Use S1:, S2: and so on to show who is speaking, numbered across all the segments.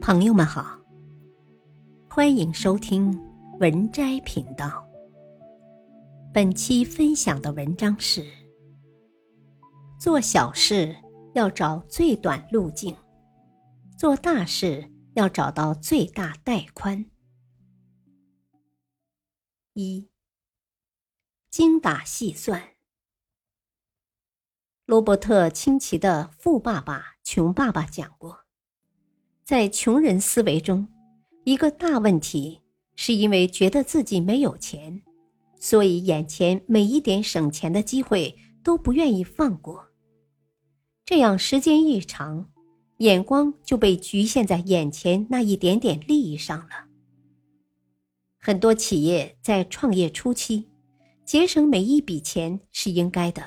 S1: 朋友们好，欢迎收听文摘频道。本期分享的文章是：做小事要找最短路径，做大事要找到最大带宽。一，精打细算。罗伯特·清崎的《富爸爸穷爸爸》讲过。在穷人思维中，一个大问题是因为觉得自己没有钱，所以眼前每一点省钱的机会都不愿意放过。这样时间一长，眼光就被局限在眼前那一点点利益上了。很多企业在创业初期，节省每一笔钱是应该的，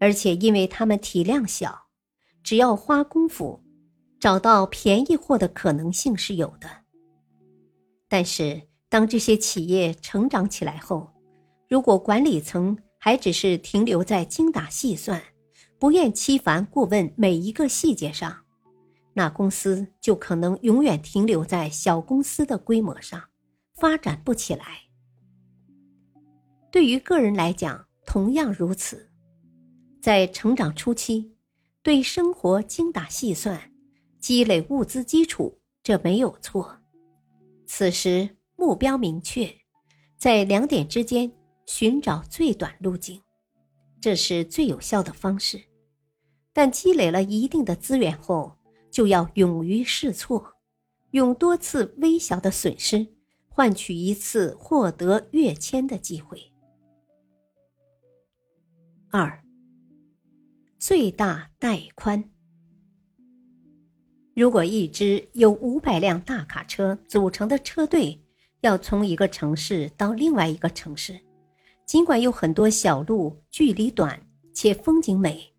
S1: 而且因为他们体量小，只要花功夫。找到便宜货的可能性是有的，但是当这些企业成长起来后，如果管理层还只是停留在精打细算、不厌其烦过问每一个细节上，那公司就可能永远停留在小公司的规模上，发展不起来。对于个人来讲，同样如此，在成长初期，对生活精打细算。积累物资基础，这没有错。此时目标明确，在两点之间寻找最短路径，这是最有效的方式。但积累了一定的资源后，就要勇于试错，用多次微小的损失换取一次获得跃迁的机会。二，最大带宽。如果一支由五百辆大卡车组成的车队要从一个城市到另外一个城市，尽管有很多小路，距离短且风景美，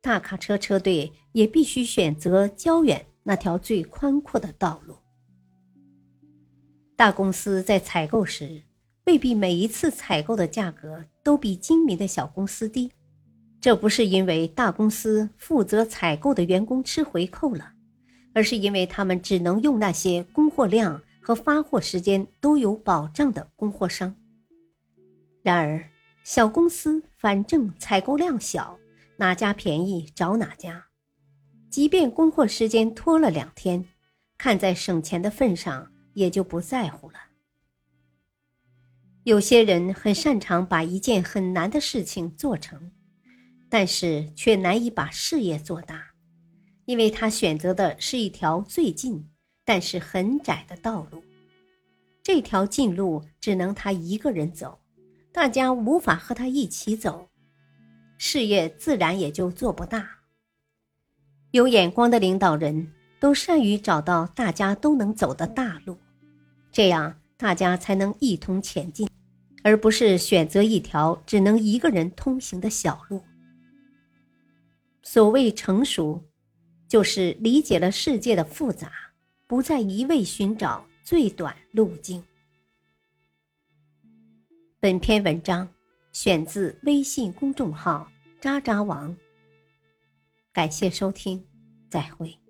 S1: 大卡车车队也必须选择较远那条最宽阔的道路。大公司在采购时，未必每一次采购的价格都比精明的小公司低，这不是因为大公司负责采购的员工吃回扣了。而是因为他们只能用那些供货量和发货时间都有保障的供货商。然而，小公司反正采购量小，哪家便宜找哪家，即便供货时间拖了两天，看在省钱的份上，也就不在乎了。有些人很擅长把一件很难的事情做成，但是却难以把事业做大。因为他选择的是一条最近，但是很窄的道路，这条近路只能他一个人走，大家无法和他一起走，事业自然也就做不大。有眼光的领导人都善于找到大家都能走的大路，这样大家才能一同前进，而不是选择一条只能一个人通行的小路。所谓成熟。就是理解了世界的复杂，不再一味寻找最短路径。本篇文章选自微信公众号“渣渣王”，感谢收听，再会。